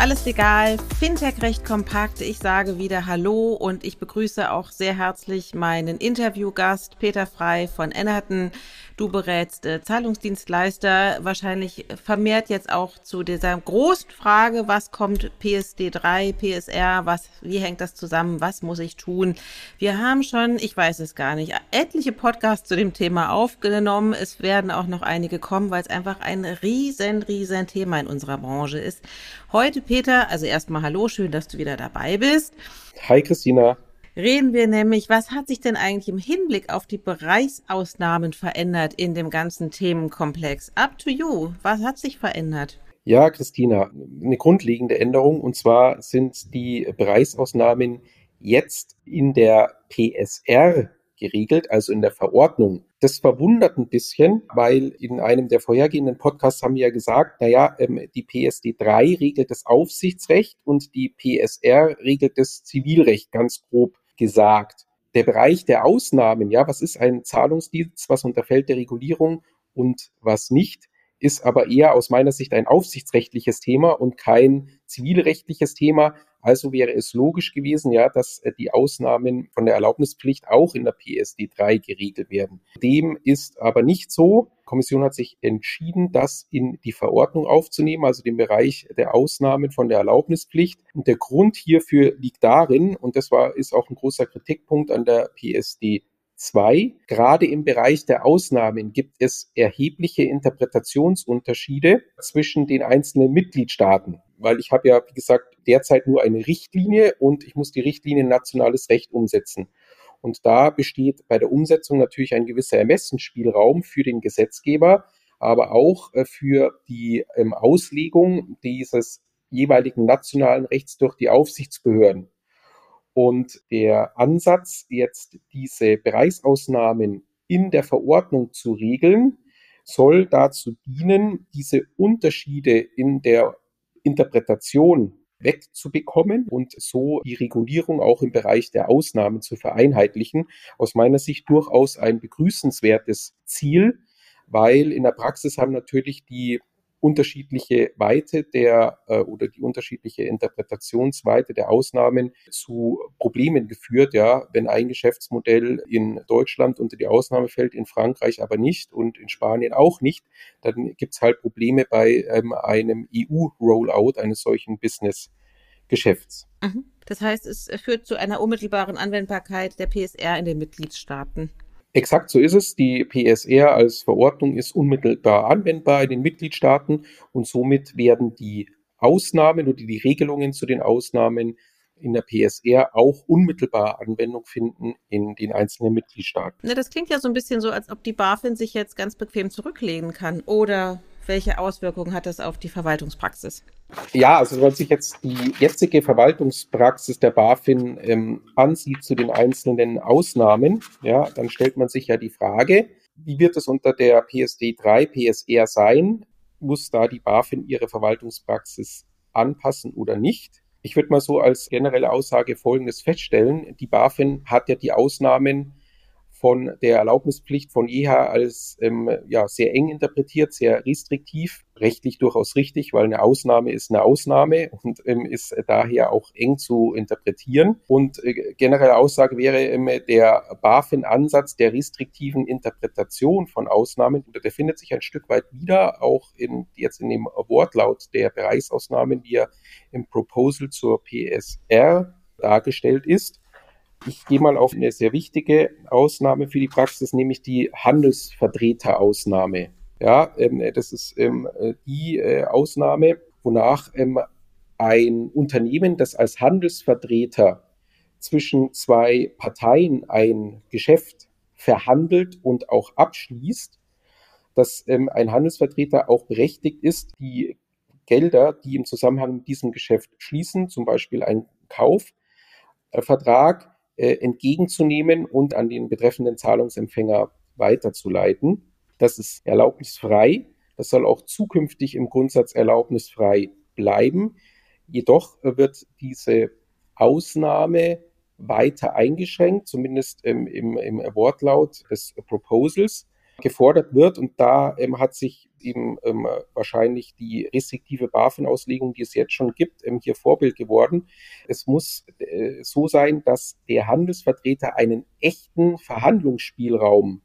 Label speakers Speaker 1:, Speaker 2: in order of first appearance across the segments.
Speaker 1: Alles legal, Fintech recht kompakt. Ich sage wieder Hallo und ich begrüße auch sehr herzlich meinen Interviewgast Peter Frei von Ennerton. Du berätst äh, Zahlungsdienstleister, wahrscheinlich vermehrt jetzt auch zu dieser großen Frage, was kommt PSD3, PSR, was, wie hängt das zusammen, was muss ich tun? Wir haben schon, ich weiß es gar nicht, etliche Podcasts zu dem Thema aufgenommen. Es werden auch noch einige kommen, weil es einfach ein riesen, riesen Thema in unserer Branche ist. Heute, Peter, also erstmal Hallo, schön, dass du wieder dabei bist.
Speaker 2: Hi, Christina
Speaker 1: reden wir nämlich, was hat sich denn eigentlich im Hinblick auf die Bereichsausnahmen verändert in dem ganzen Themenkomplex? Up to you. Was hat sich verändert?
Speaker 2: Ja, Christina, eine grundlegende Änderung und zwar sind die Bereichsausnahmen jetzt in der PSR geregelt, also in der Verordnung. Das verwundert ein bisschen, weil in einem der vorhergehenden Podcasts haben wir ja gesagt, naja, ähm, die PSD 3 regelt das Aufsichtsrecht und die PSR regelt das Zivilrecht ganz grob gesagt. Der Bereich der Ausnahmen, ja, was ist ein Zahlungsdienst, was unterfällt der Regulierung und was nicht, ist aber eher aus meiner Sicht ein aufsichtsrechtliches Thema und kein zivilrechtliches Thema. Also wäre es logisch gewesen, ja, dass äh, die Ausnahmen von der Erlaubnispflicht auch in der PSD 3 geregelt werden. Dem ist aber nicht so. Die Kommission hat sich entschieden, das in die Verordnung aufzunehmen, also den Bereich der Ausnahmen von der Erlaubnispflicht. Und der Grund hierfür liegt darin, und das war, ist auch ein großer Kritikpunkt an der PSD 2. Gerade im Bereich der Ausnahmen gibt es erhebliche Interpretationsunterschiede zwischen den einzelnen Mitgliedstaaten weil ich habe ja, wie gesagt, derzeit nur eine Richtlinie und ich muss die Richtlinie in nationales Recht umsetzen. Und da besteht bei der Umsetzung natürlich ein gewisser Ermessensspielraum für den Gesetzgeber, aber auch äh, für die ähm, Auslegung dieses jeweiligen nationalen Rechts durch die Aufsichtsbehörden. Und der Ansatz, jetzt diese Bereichsausnahmen in der Verordnung zu regeln, soll dazu dienen, diese Unterschiede in der Interpretation wegzubekommen und so die Regulierung auch im Bereich der Ausnahmen zu vereinheitlichen. Aus meiner Sicht durchaus ein begrüßenswertes Ziel, weil in der Praxis haben natürlich die unterschiedliche Weite der äh, oder die unterschiedliche Interpretationsweite der Ausnahmen zu Problemen geführt, ja, wenn ein Geschäftsmodell in Deutschland unter die Ausnahme fällt, in Frankreich aber nicht und in Spanien auch nicht, dann gibt's halt Probleme bei ähm, einem EU-Rollout eines solchen Business-Geschäfts.
Speaker 1: Mhm. Das heißt, es führt zu einer unmittelbaren Anwendbarkeit der PSR in den Mitgliedstaaten.
Speaker 2: Exakt so ist es. Die PSR als Verordnung ist unmittelbar anwendbar in den Mitgliedstaaten und somit werden die Ausnahmen oder die Regelungen zu den Ausnahmen in der PSR auch unmittelbar Anwendung finden in den einzelnen Mitgliedstaaten.
Speaker 1: Na, das klingt ja so ein bisschen so, als ob die BaFin sich jetzt ganz bequem zurücklehnen kann. Oder welche Auswirkungen hat das auf die Verwaltungspraxis?
Speaker 2: Ja, also wenn man sich jetzt die jetzige Verwaltungspraxis der BaFin ähm, ansieht zu den einzelnen Ausnahmen, ja, dann stellt man sich ja die Frage, wie wird es unter der PSD 3 PSR sein? Muss da die BaFin ihre Verwaltungspraxis anpassen oder nicht? Ich würde mal so als generelle Aussage Folgendes feststellen. Die BaFin hat ja die Ausnahmen von der Erlaubnispflicht von jeher als ähm, ja, sehr eng interpretiert, sehr restriktiv, rechtlich durchaus richtig, weil eine Ausnahme ist eine Ausnahme und ähm, ist daher auch eng zu interpretieren. Und äh, generelle Aussage wäre ähm, der BaFin-Ansatz der restriktiven Interpretation von Ausnahmen, der findet sich ein Stück weit wieder, auch in, jetzt in dem Wortlaut der Bereichsausnahmen, die ja im Proposal zur PSR dargestellt ist. Ich gehe mal auf eine sehr wichtige Ausnahme für die Praxis, nämlich die Handelsvertreterausnahme. Ja, ähm, das ist ähm, die äh, Ausnahme, wonach ähm, ein Unternehmen, das als Handelsvertreter zwischen zwei Parteien ein Geschäft verhandelt und auch abschließt, dass ähm, ein Handelsvertreter auch berechtigt ist, die Gelder, die im Zusammenhang mit diesem Geschäft schließen, zum Beispiel ein Kaufvertrag, äh, entgegenzunehmen und an den betreffenden Zahlungsempfänger weiterzuleiten. Das ist erlaubnisfrei. Das soll auch zukünftig im Grundsatz erlaubnisfrei bleiben. Jedoch wird diese Ausnahme weiter eingeschränkt, zumindest im, im, im Wortlaut des Proposals gefordert wird. Und da ähm, hat sich eben ähm, wahrscheinlich die restriktive BaFin-Auslegung, die es jetzt schon gibt, ähm, hier Vorbild geworden. Es muss äh, so sein, dass der Handelsvertreter einen echten Verhandlungsspielraum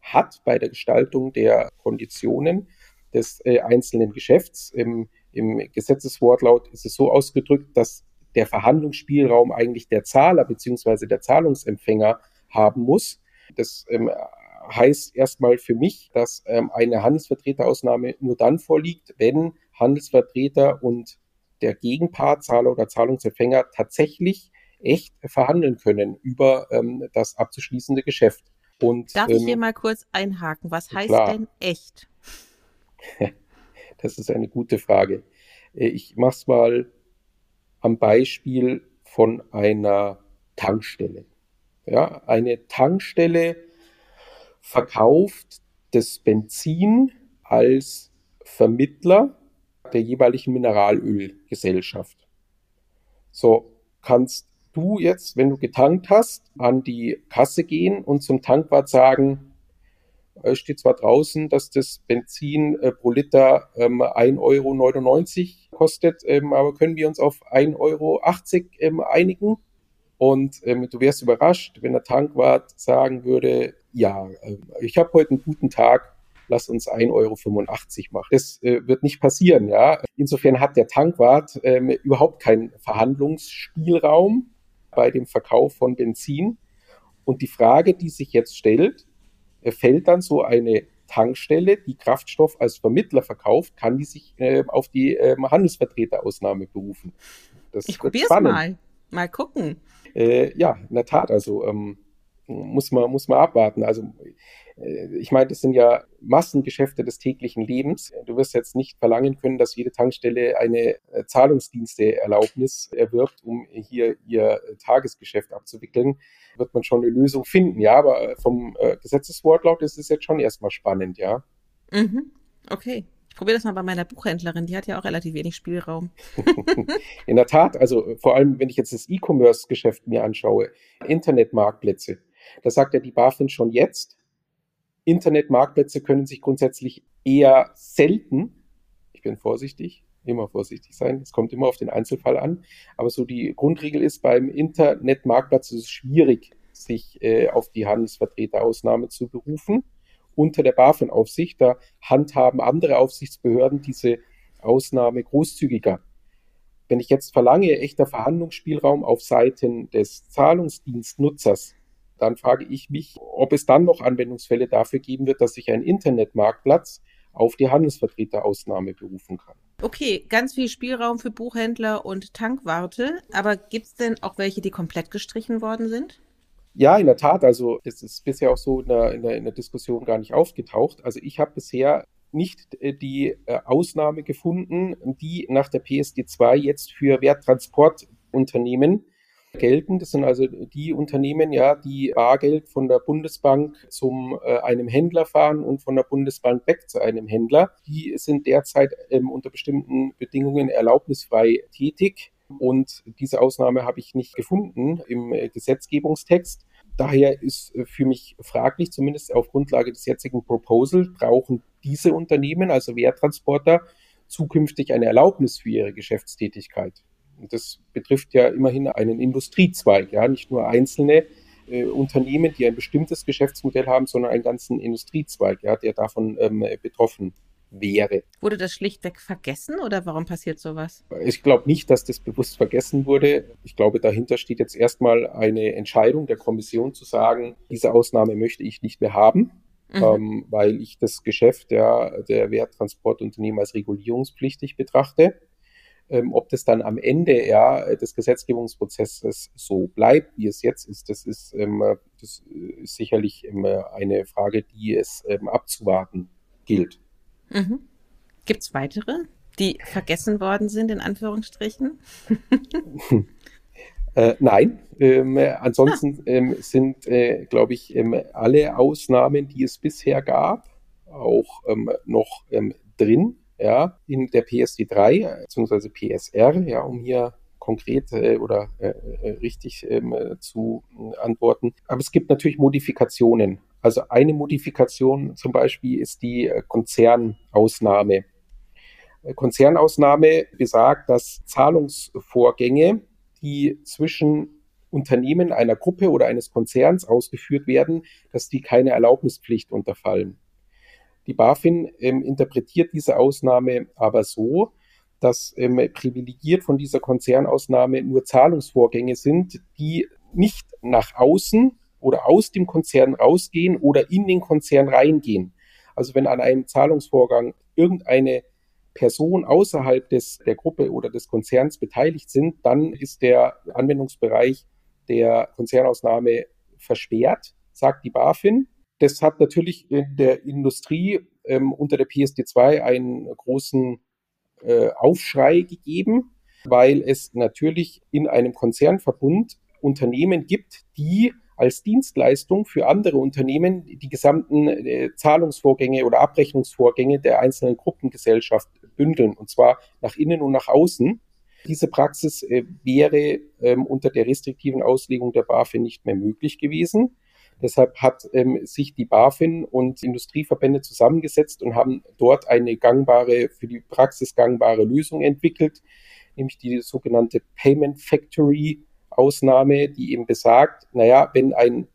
Speaker 2: hat bei der Gestaltung der Konditionen des äh, einzelnen Geschäfts. Im, Im Gesetzeswortlaut ist es so ausgedrückt, dass der Verhandlungsspielraum eigentlich der Zahler bzw. der Zahlungsempfänger haben muss. Das ähm, heißt erstmal für mich, dass ähm, eine Handelsvertreterausnahme nur dann vorliegt, wenn Handelsvertreter und der Gegenpart, Zahler oder Zahlungsempfänger, tatsächlich echt verhandeln können über ähm, das abzuschließende Geschäft.
Speaker 1: Und, Darf ich hier ähm, mal kurz einhaken? Was heißt klar. denn echt?
Speaker 2: Das ist eine gute Frage. Äh, ich mache es mal am Beispiel von einer Tankstelle. Ja, eine Tankstelle verkauft das Benzin als Vermittler der jeweiligen Mineralölgesellschaft. So kannst du jetzt, wenn du getankt hast, an die Kasse gehen und zum Tankwart sagen, es steht zwar draußen, dass das Benzin äh, pro Liter ähm, 1,99 Euro kostet, ähm, aber können wir uns auf 1,80 Euro ähm, einigen? Und ähm, du wärst überrascht, wenn der Tankwart sagen würde, ja, äh, ich habe heute einen guten Tag, lass uns 1,85 Euro machen. Das äh, wird nicht passieren, ja. Insofern hat der Tankwart ähm, überhaupt keinen Verhandlungsspielraum bei dem Verkauf von Benzin. Und die Frage, die sich jetzt stellt, äh, fällt dann so eine Tankstelle, die Kraftstoff als Vermittler verkauft, kann die sich äh, auf die äh, Handelsvertreterausnahme berufen.
Speaker 1: Das ich probiere es mal. Mal gucken.
Speaker 2: Äh, ja, in der Tat, also ähm, muss, man, muss man abwarten. Also äh, ich meine, das sind ja Massengeschäfte des täglichen Lebens. Du wirst jetzt nicht verlangen können, dass jede Tankstelle eine äh, Zahlungsdiensteerlaubnis erwirbt, um hier ihr Tagesgeschäft abzuwickeln. Wird man schon eine Lösung finden, ja, aber vom äh, Gesetzeswortlaut ist es jetzt schon erstmal spannend, ja.
Speaker 1: Mhm. Okay probiere das mal bei meiner Buchhändlerin, die hat ja auch relativ wenig Spielraum.
Speaker 2: In der Tat, also vor allem, wenn ich jetzt das E-Commerce-Geschäft mir anschaue, Internetmarktplätze, da sagt ja die BaFin schon jetzt, Internetmarktplätze können sich grundsätzlich eher selten, ich bin vorsichtig, immer vorsichtig sein, es kommt immer auf den Einzelfall an, aber so die Grundregel ist, beim Internetmarktplatz ist es schwierig, sich äh, auf die Handelsvertreterausnahme zu berufen unter der BaFin-Aufsicht. Da handhaben andere Aufsichtsbehörden diese Ausnahme großzügiger. Wenn ich jetzt verlange, echter Verhandlungsspielraum auf Seiten des Zahlungsdienstnutzers, dann frage ich mich, ob es dann noch Anwendungsfälle dafür geben wird, dass sich ein Internetmarktplatz auf die Handelsvertreterausnahme berufen kann.
Speaker 1: Okay, ganz viel Spielraum für Buchhändler und Tankwarte, aber gibt es denn auch welche, die komplett gestrichen worden sind?
Speaker 2: Ja, in der Tat. Also es ist bisher auch so in der, in der, in der Diskussion gar nicht aufgetaucht. Also ich habe bisher nicht äh, die äh, Ausnahme gefunden, die nach der PSD2 jetzt für Werttransportunternehmen gelten. Das sind also die Unternehmen, ja, die Bargeld von der Bundesbank zum äh, einem Händler fahren und von der Bundesbank weg zu einem Händler. Die sind derzeit ähm, unter bestimmten Bedingungen erlaubnisfrei tätig. Und diese Ausnahme habe ich nicht gefunden im äh, Gesetzgebungstext. Daher ist äh, für mich fraglich, zumindest auf Grundlage des jetzigen Proposal, brauchen diese Unternehmen, also Wehrtransporter, zukünftig eine Erlaubnis für ihre Geschäftstätigkeit. Und das betrifft ja immerhin einen Industriezweig, ja, nicht nur einzelne äh, Unternehmen, die ein bestimmtes Geschäftsmodell haben, sondern einen ganzen Industriezweig, ja, der davon ähm, betroffen wäre.
Speaker 1: Wurde das schlichtweg vergessen oder warum passiert sowas?
Speaker 2: Ich glaube nicht, dass das bewusst vergessen wurde. Ich glaube, dahinter steht jetzt erstmal eine Entscheidung der Kommission zu sagen, diese Ausnahme möchte ich nicht mehr haben. Mhm. Ähm, weil ich das Geschäft ja, der Werttransportunternehmen als regulierungspflichtig betrachte. Ähm, ob das dann am Ende ja, des Gesetzgebungsprozesses so bleibt, wie es jetzt ist, das ist, ähm, das ist sicherlich ähm, eine Frage, die es ähm, abzuwarten gilt.
Speaker 1: Mhm. Gibt es weitere, die vergessen worden sind, in Anführungsstrichen?
Speaker 2: äh, nein. Ähm, ansonsten ah. ähm, sind, äh, glaube ich, ähm, alle Ausnahmen, die es bisher gab, auch ähm, noch ähm, drin, ja, in der PSD3 bzw. PSR, ja, um hier konkret äh, oder äh, äh richtig ähm, zu antworten. Aber es gibt natürlich Modifikationen. Also eine Modifikation zum Beispiel ist die Konzernausnahme. Konzernausnahme besagt, dass Zahlungsvorgänge, die zwischen Unternehmen einer Gruppe oder eines Konzerns ausgeführt werden, dass die keine Erlaubnispflicht unterfallen. Die BaFin ähm, interpretiert diese Ausnahme aber so, dass ähm, privilegiert von dieser Konzernausnahme nur Zahlungsvorgänge sind, die nicht nach außen oder aus dem Konzern rausgehen oder in den Konzern reingehen. Also wenn an einem Zahlungsvorgang irgendeine Person außerhalb des, der Gruppe oder des Konzerns beteiligt sind, dann ist der Anwendungsbereich der Konzernausnahme versperrt, sagt die BaFin. Das hat natürlich in der Industrie ähm, unter der PSD2 einen großen äh, Aufschrei gegeben, weil es natürlich in einem Konzernverbund Unternehmen gibt, die als Dienstleistung für andere Unternehmen die gesamten äh, Zahlungsvorgänge oder Abrechnungsvorgänge der einzelnen Gruppengesellschaft bündeln, und zwar nach innen und nach außen. Diese Praxis äh, wäre ähm, unter der restriktiven Auslegung der BaFin nicht mehr möglich gewesen. Deshalb hat ähm, sich die BaFin und Industrieverbände zusammengesetzt und haben dort eine gangbare, für die Praxis gangbare Lösung entwickelt, nämlich die sogenannte Payment Factory Ausnahme, die eben besagt, naja, wenn ein,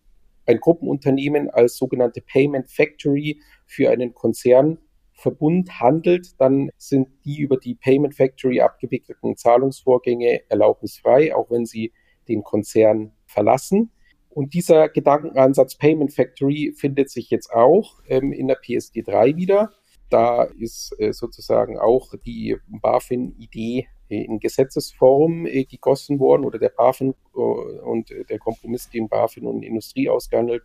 Speaker 2: ein Gruppenunternehmen als sogenannte Payment Factory für einen Konzernverbund handelt, dann sind die über die Payment Factory abgewickelten Zahlungsvorgänge erlaubnisfrei, auch wenn sie den Konzern verlassen. Und dieser Gedankenansatz Payment Factory findet sich jetzt auch ähm, in der PSD3 wieder. Da ist äh, sozusagen auch die BaFin-Idee äh, in Gesetzesform äh, gegossen worden oder der BaFin äh, und der Kompromiss, den BaFin und Industrie ausgehandelt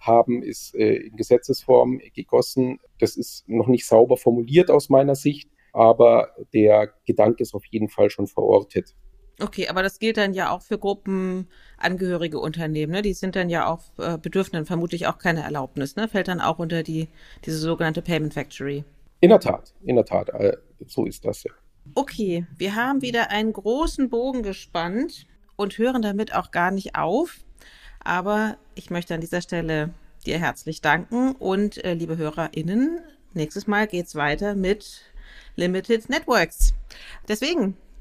Speaker 2: haben, ist äh, in Gesetzesform gegossen. Das ist noch nicht sauber formuliert aus meiner Sicht, aber der Gedanke ist auf jeden Fall schon verortet.
Speaker 1: Okay, aber das gilt dann ja auch für gruppenangehörige Unternehmen, ne? Die sind dann ja auch, äh, bedürfen dann vermutlich auch keine Erlaubnis, ne? Fällt dann auch unter die, diese sogenannte Payment Factory.
Speaker 2: In der Tat, in der Tat, äh, so ist das ja.
Speaker 1: Okay, wir haben wieder einen großen Bogen gespannt und hören damit auch gar nicht auf. Aber ich möchte an dieser Stelle dir herzlich danken und äh, liebe HörerInnen, nächstes Mal geht's weiter mit Limited Networks. Deswegen